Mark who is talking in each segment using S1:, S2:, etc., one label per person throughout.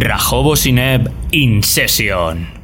S1: Rajobo Sineb In Session.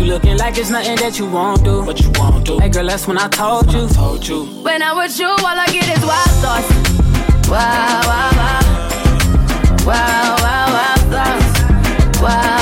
S2: You looking like it's nothing that you won't do. What you won't do. Hey girl, that's when I told you. Told you.
S3: When I'm with you, all I get is wild thoughts. Wow, wow, wow. Wow, wow, wow, thoughts. Wow, wow, wow.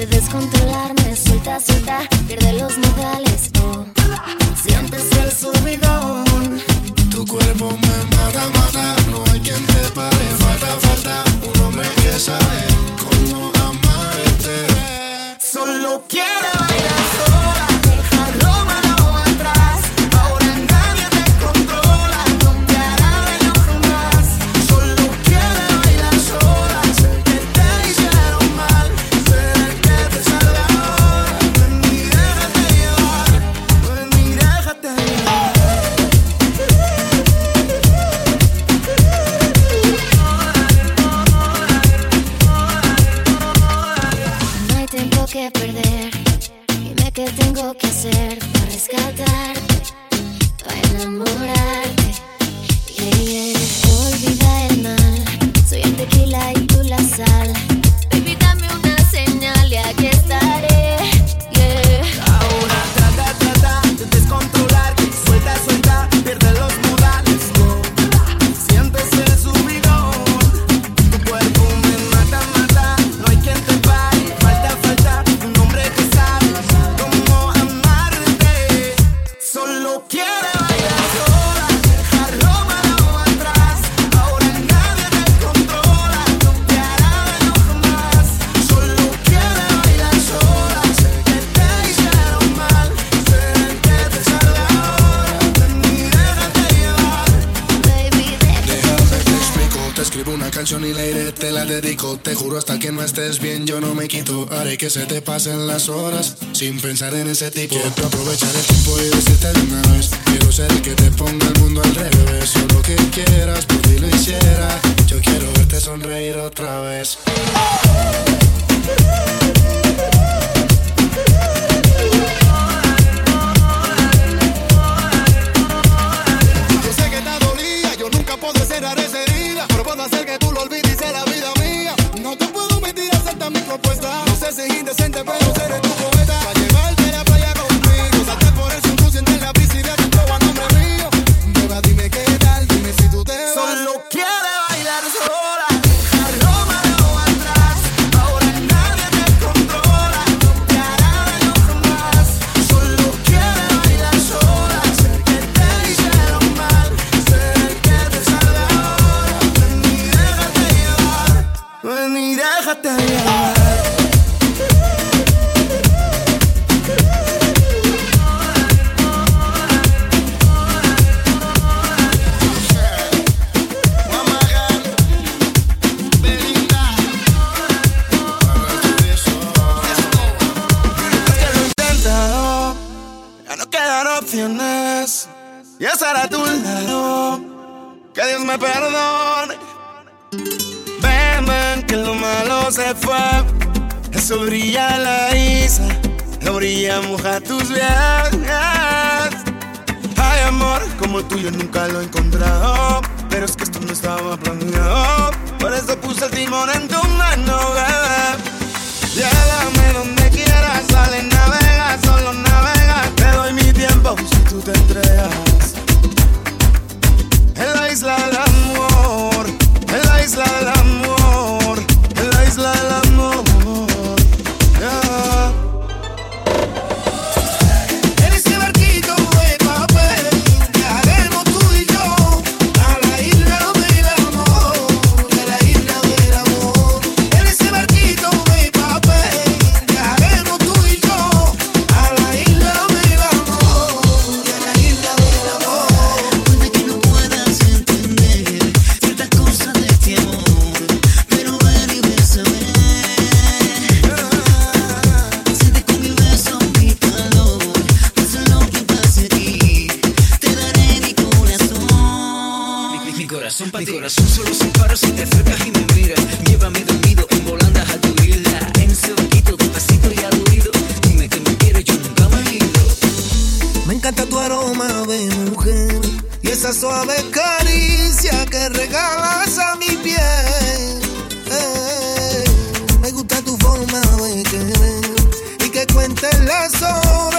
S4: de
S5: descontrolarme. Suelta, suelta, pierde los modales. Oh.
S6: Sientes el subidón.
S7: Tu cuerpo me mata, mata. No hay quien te pare. Falta, falta un hombre que sabe.
S6: que
S7: se te pasen las horas sin pensar en ese tipo. Quiero aprovechar el tiempo y decirte de una vez. Quiero ser el que te ponga el mundo al revés. O lo que quieras, por ti lo hiciera. Yo quiero verte sonreír otra vez.
S6: caricia que regalas a mi
S8: piel. Eh, me gusta tu
S6: forma de querer y
S9: que cuentes las horas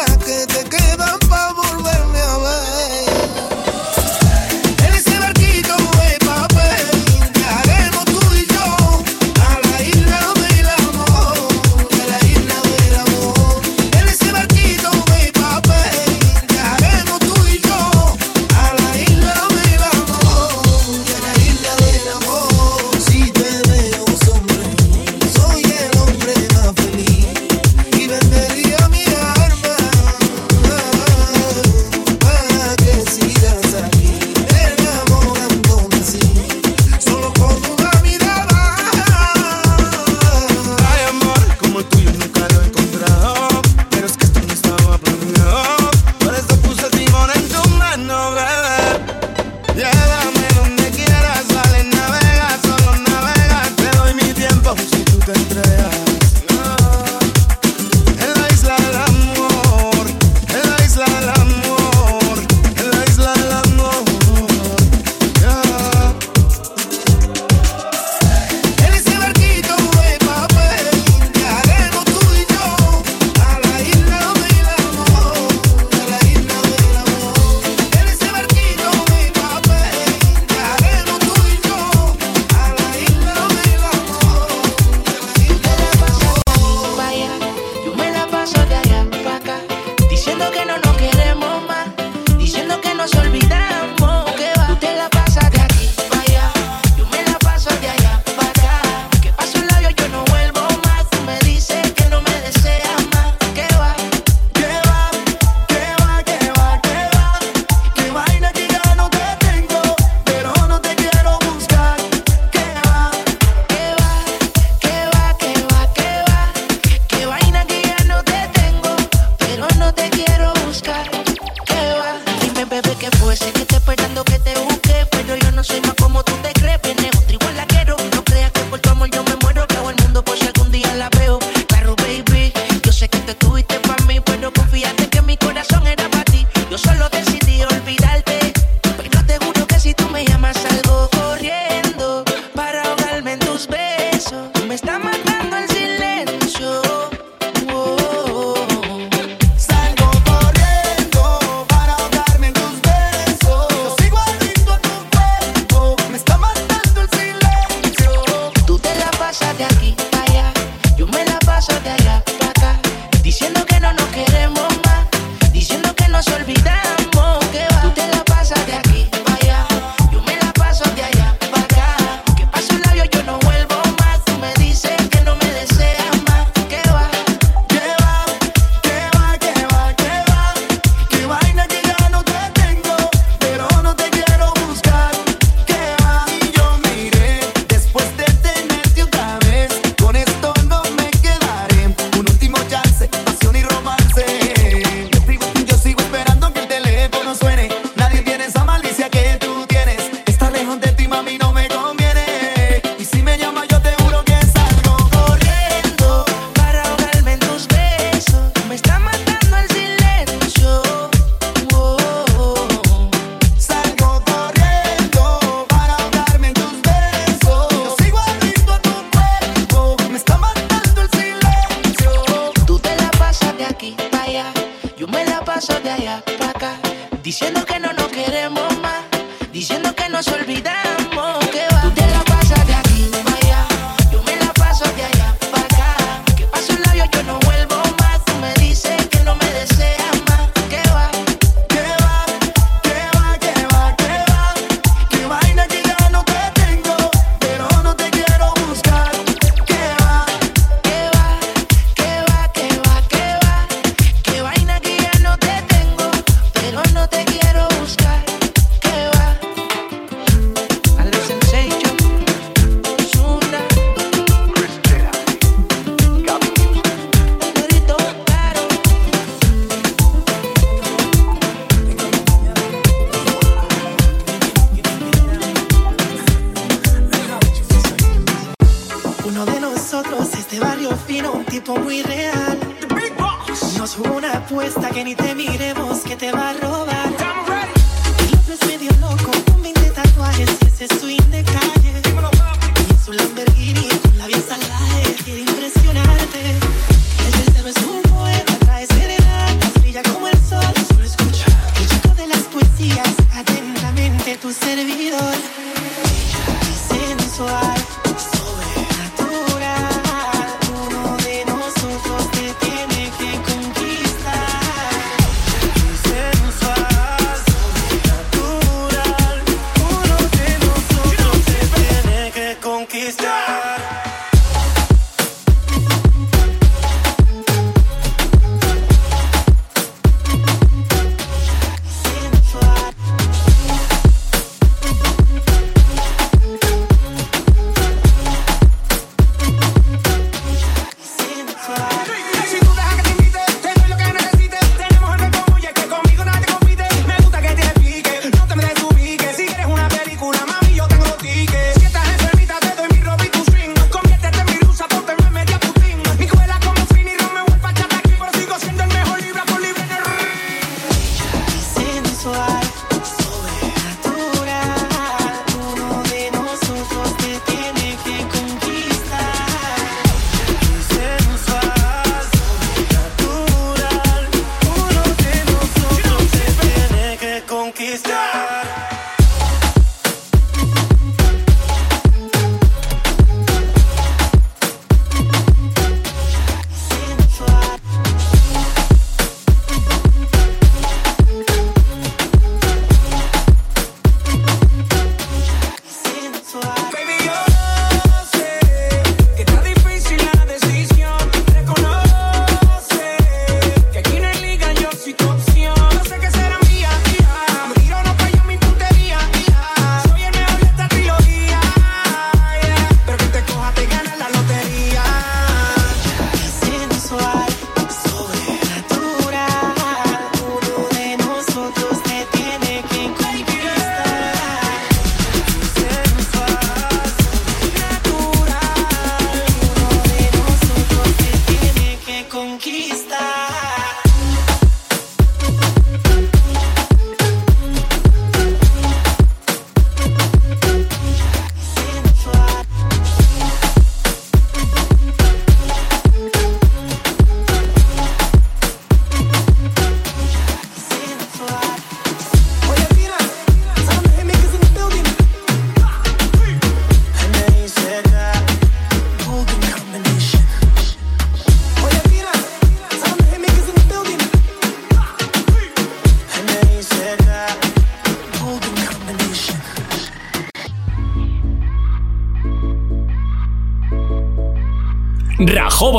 S10: anything.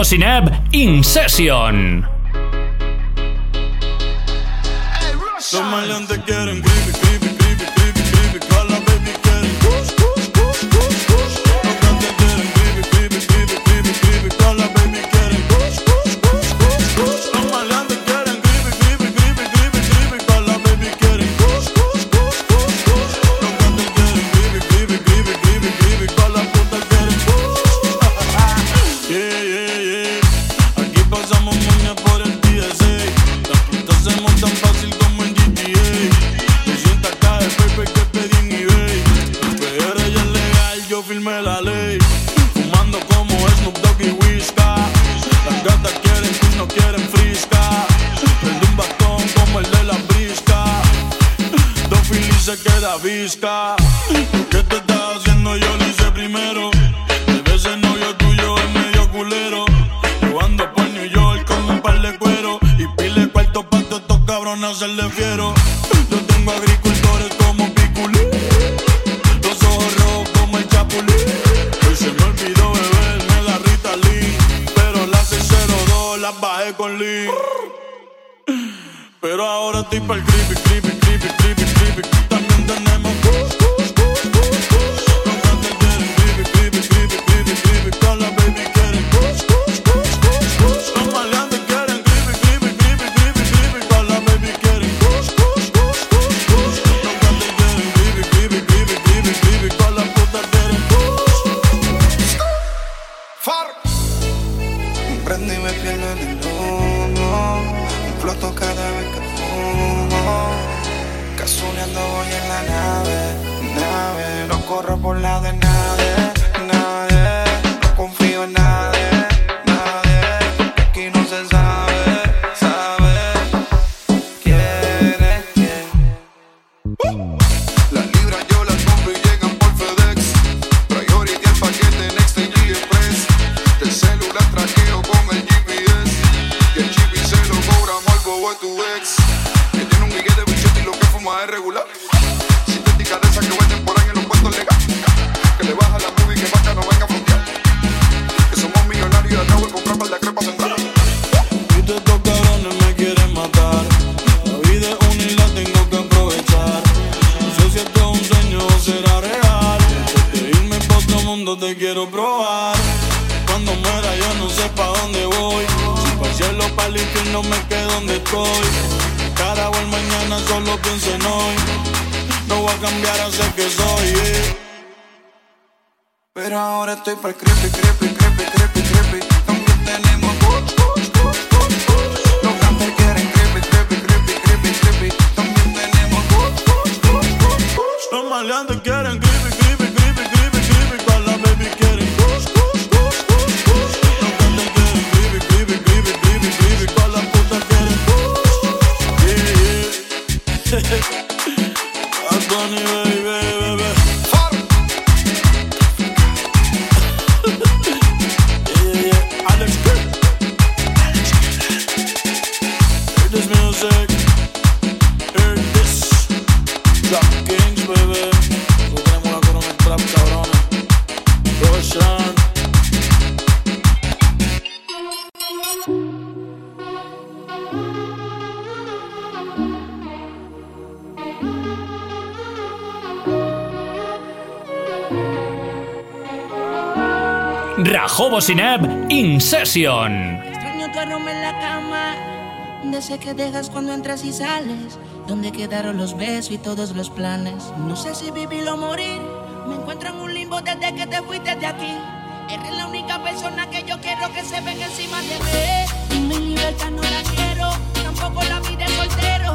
S10: Sineb In Session.
S11: con Lee. Pero ahora estoy
S12: para el creepy, creepy, creepy, creepy.
S10: nuevo Sineb In Session.
S6: Extraño tu aroma en la cama, desde que dejas cuando entras y sales, donde quedaron los besos y todos los planes. No sé si vivir o morir, me encuentro en un limbo desde que te fuiste de aquí. Eres la única persona que yo quiero que se ven encima de mí. Y mi libertad no la quiero, tampoco la vida soltero.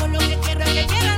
S6: Yo lo que quiero es que quieras.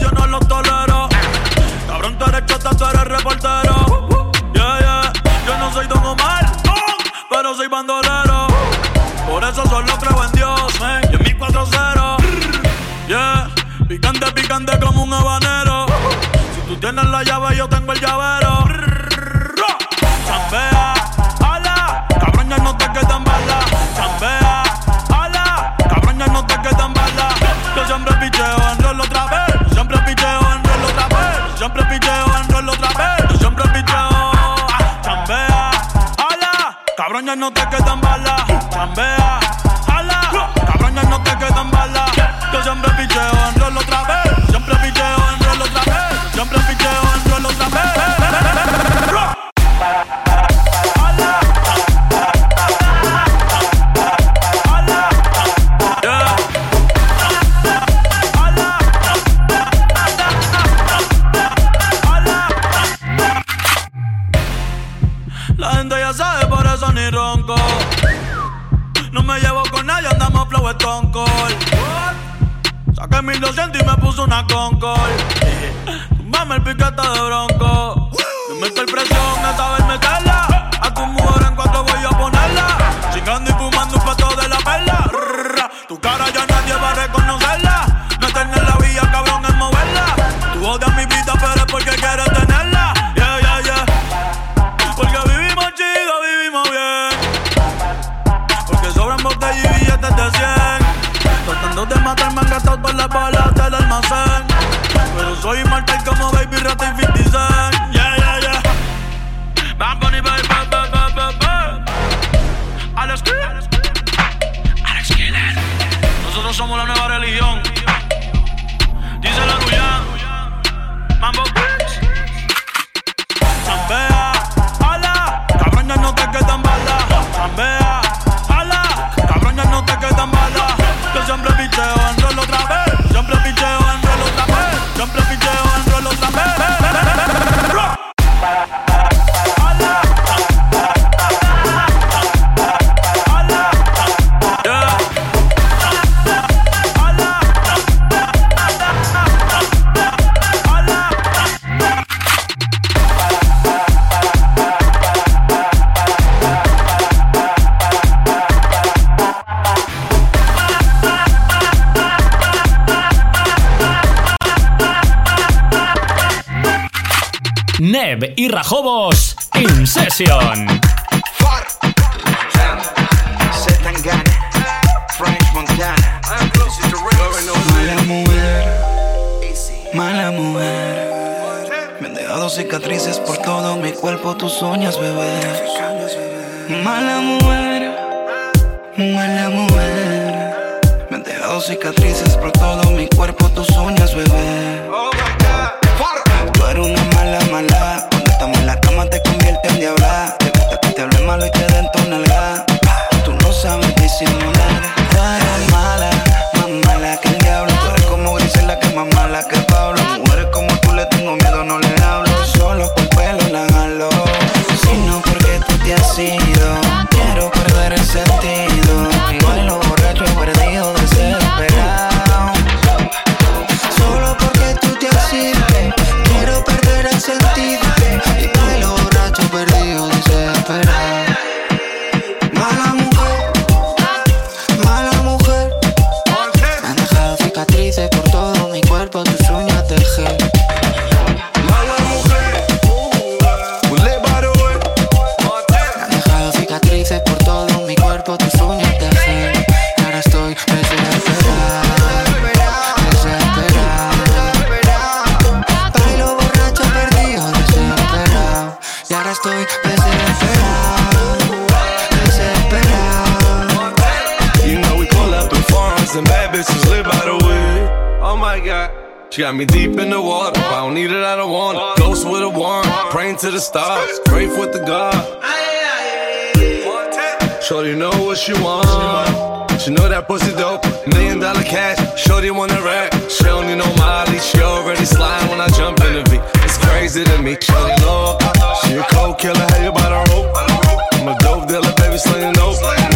S6: yo no
S10: los tolero. Cabrón, tú eres chota, tú eres reportero. Yeah, yeah. Yo no soy Don Omar, pero soy bandolero. Por eso solo creo en Dios, man. Y en mi 4-0. Yeah. Picante, picante como un habanero. Si tú tienes la llave, yo tengo el llavero. no te quedan balas. Chambea Caleb y
S13: Rajobos in session.
S12: French Montana. Mala mujer, mala mujer. Me han dejado cicatrices por todo mi cuerpo, tus uñas, bebé. Mala mujer, mala mujer. Me han dejado cicatrices por todo mi cuerpo, tus uñas, bebé.
S6: Shorty know what she want. She know that pussy dope. Million dollar cash. Shorty wanna rap. She don't need no mileage. She already sliding when I jump in the V. It's crazy to me. Shorty low. She a cold killer. How you about her rope? I'm a dope dealer, baby, slinging dope.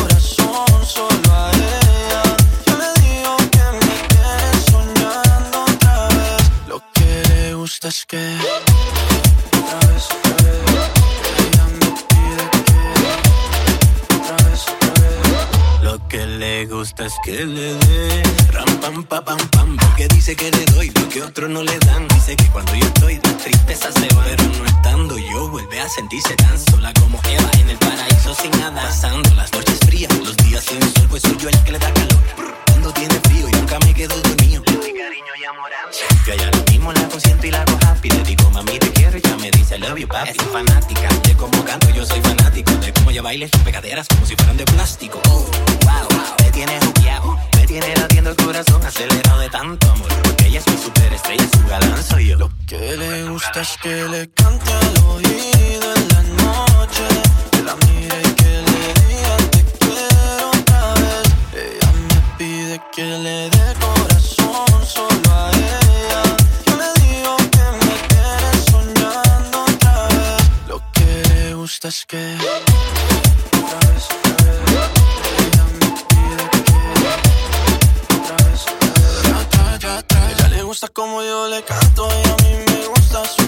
S14: es que.
S15: Lo que le gusta es que le dé ram pam pa pam pam porque dice que le doy lo que otros no le dan. Dice que cuando yo estoy la tristeza se va pero no estando yo vuelve a sentirse tan sola como Eva en el paraíso sin nada. Pasando las noches frías los días sin sol pues soy yo el que le da calor cuando tiene frío y nunca me quedo dormido. Doy cariño y amor yo ya lo mismo la consiento y la hago happy. Le digo mami te quiero y ya me dice I love you papi es fanática de cómo canto yo soy fanático. De cómo ella baila sus pegaderas como si fueran de plástico. Oh, wow, wow, me tiene juqueado me tiene latiendo el corazón acelerado de tanto amor. Porque ella es mi superestrella su galán soy yo.
S14: Lo que le gusta es que le cante al oído en la noche. Que la mire y que le que le dé corazón solo a ella. Yo le digo que me soñando otra vez. Lo que le gusta es que le gusta como yo le canto y a mí me gusta su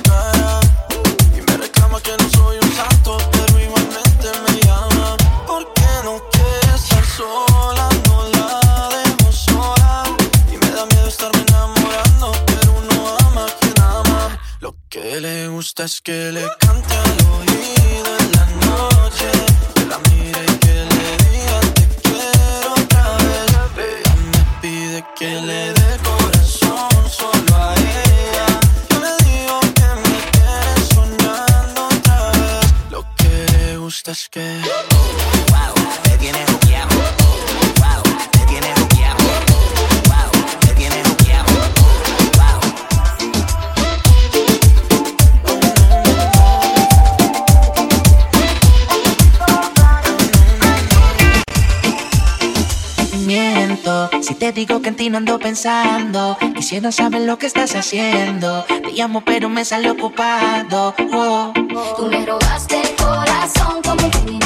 S14: que le gusta es que le cante al oído en la noche. Que la mire y que le diga te quiero otra vez. Ella me pide que le dé corazón solo a ella. Yo le digo que me quiere soñando otra vez. Lo que le gusta es que. te
S16: digo que en ti no ando pensando. Quisiera saber lo que estás haciendo. Te llamo, pero me sale ocupado. Oh.
S5: Tú me robaste el corazón como un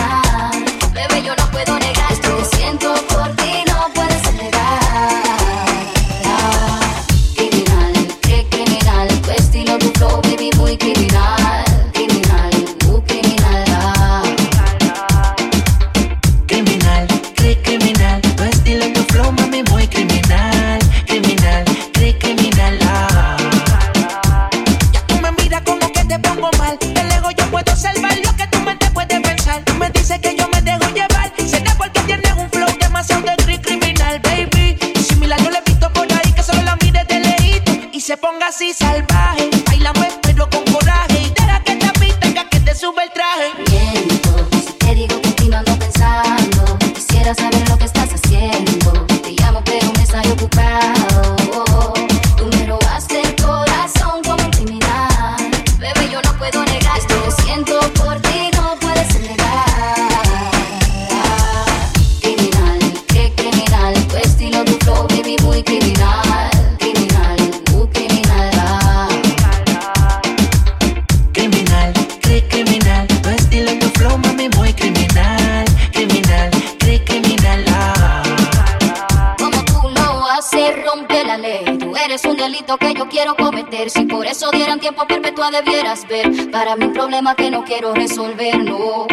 S5: quieras ver. Para mí un problema que no quiero resolver, no.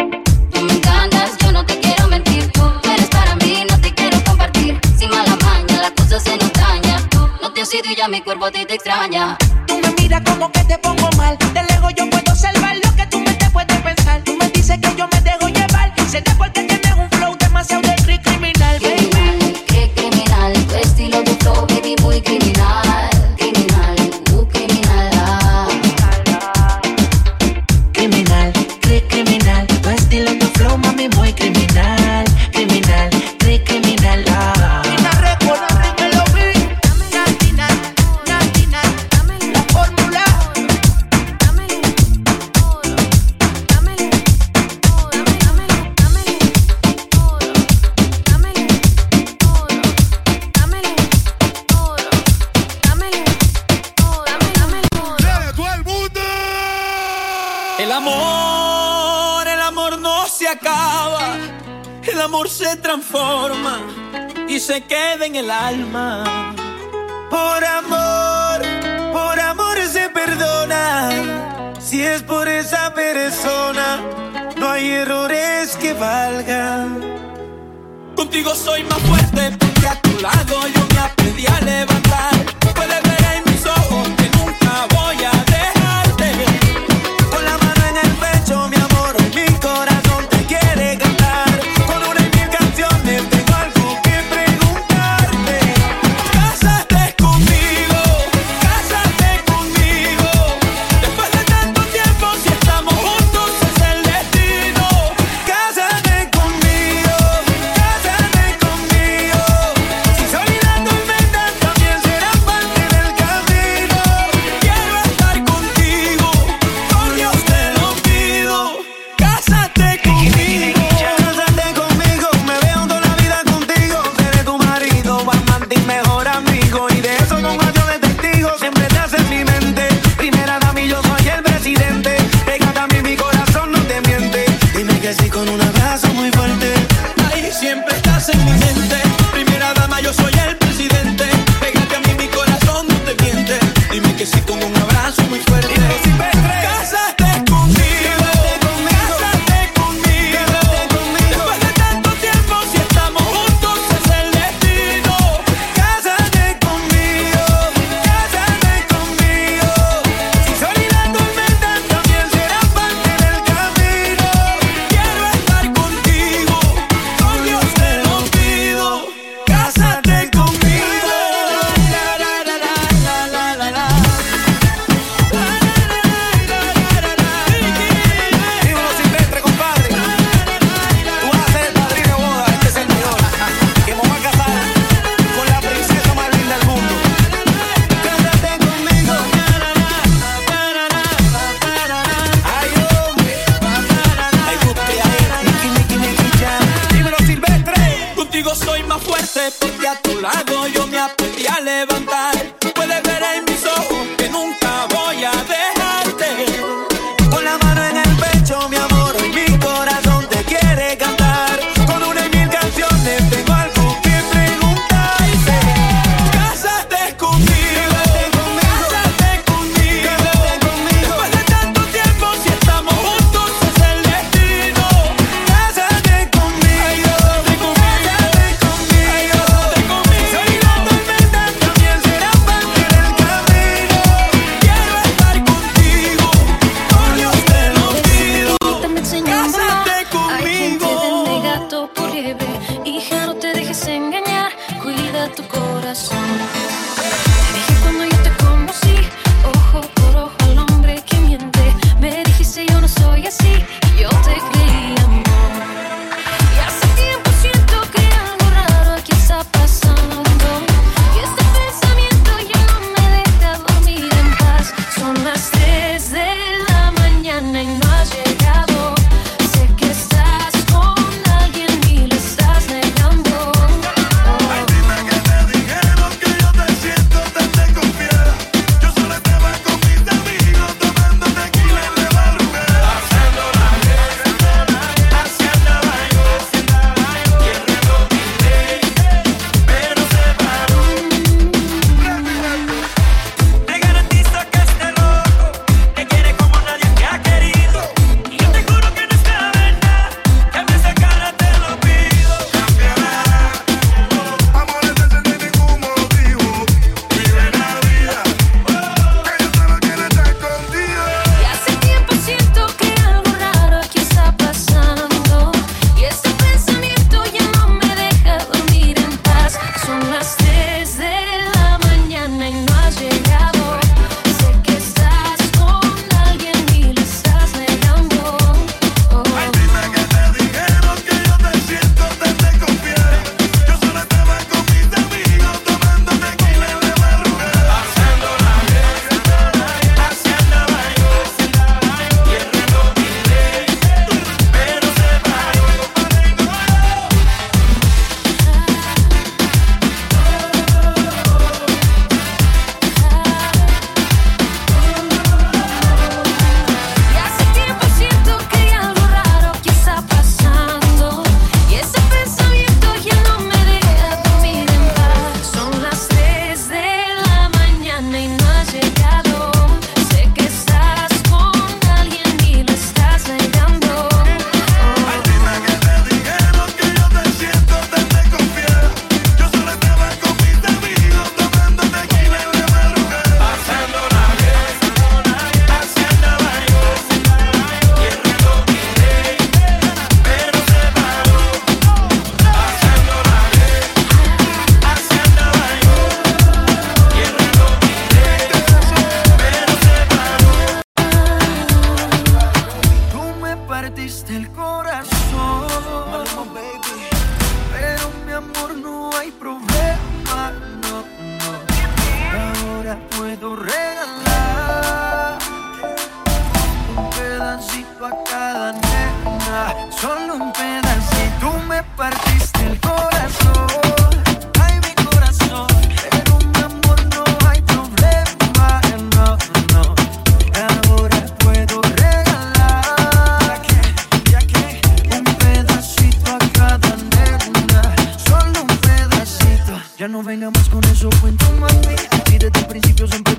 S5: Tú me encantas, yo no te quiero mentir. Tú eres para mí, no te quiero compartir. Sin mala maña, la cosa se nos daña. No te has ido y ya mi cuerpo te, te extraña.
S16: Tú me miras como que te
S14: Ya no venga más con
S17: eso, cuento mami. Tire de principio siempre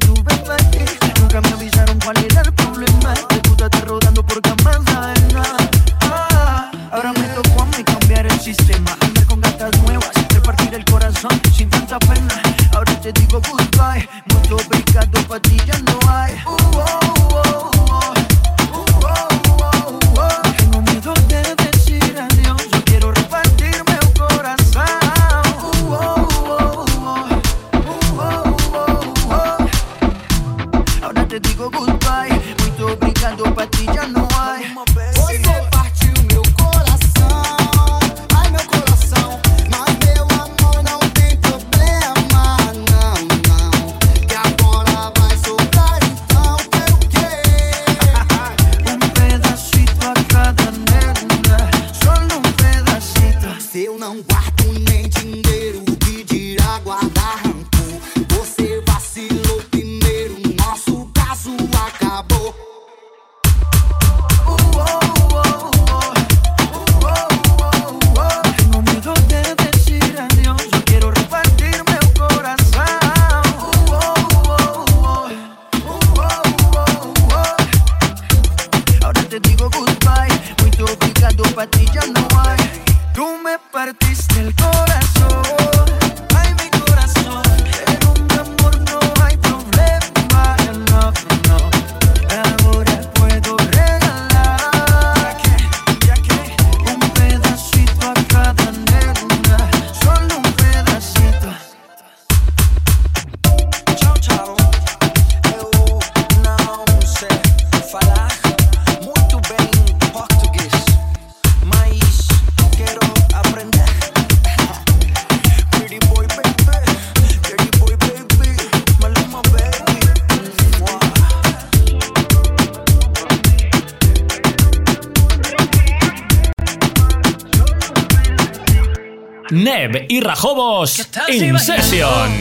S1: Caleb y Rajobos In
S13: si Session.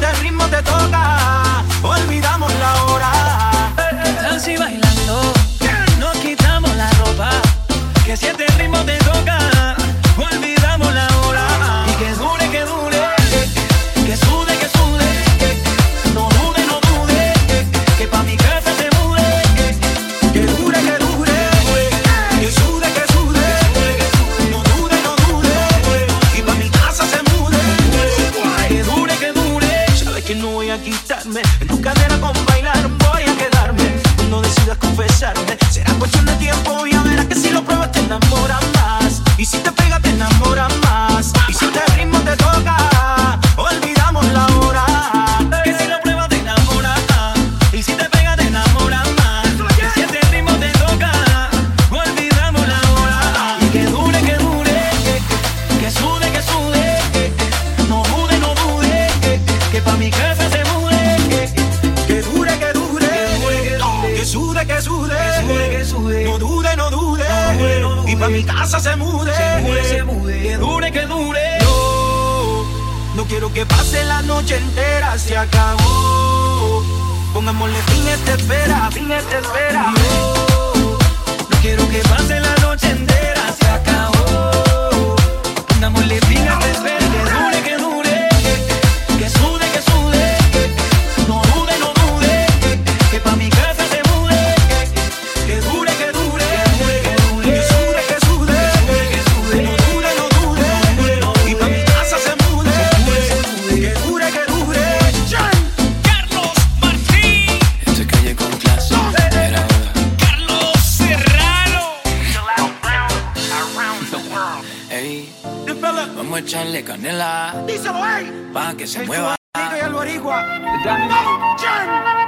S13: este ritmo te toca, olvidamos la hora.
S16: Así bailando, nos quitamos la ropa, que si este
S13: de
S18: canela.
S6: Díselo, ey.
S18: Pa' que se
S6: El
S18: mueva.
S6: Y
S13: Alvarigua. Dame.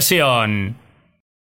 S13: Session.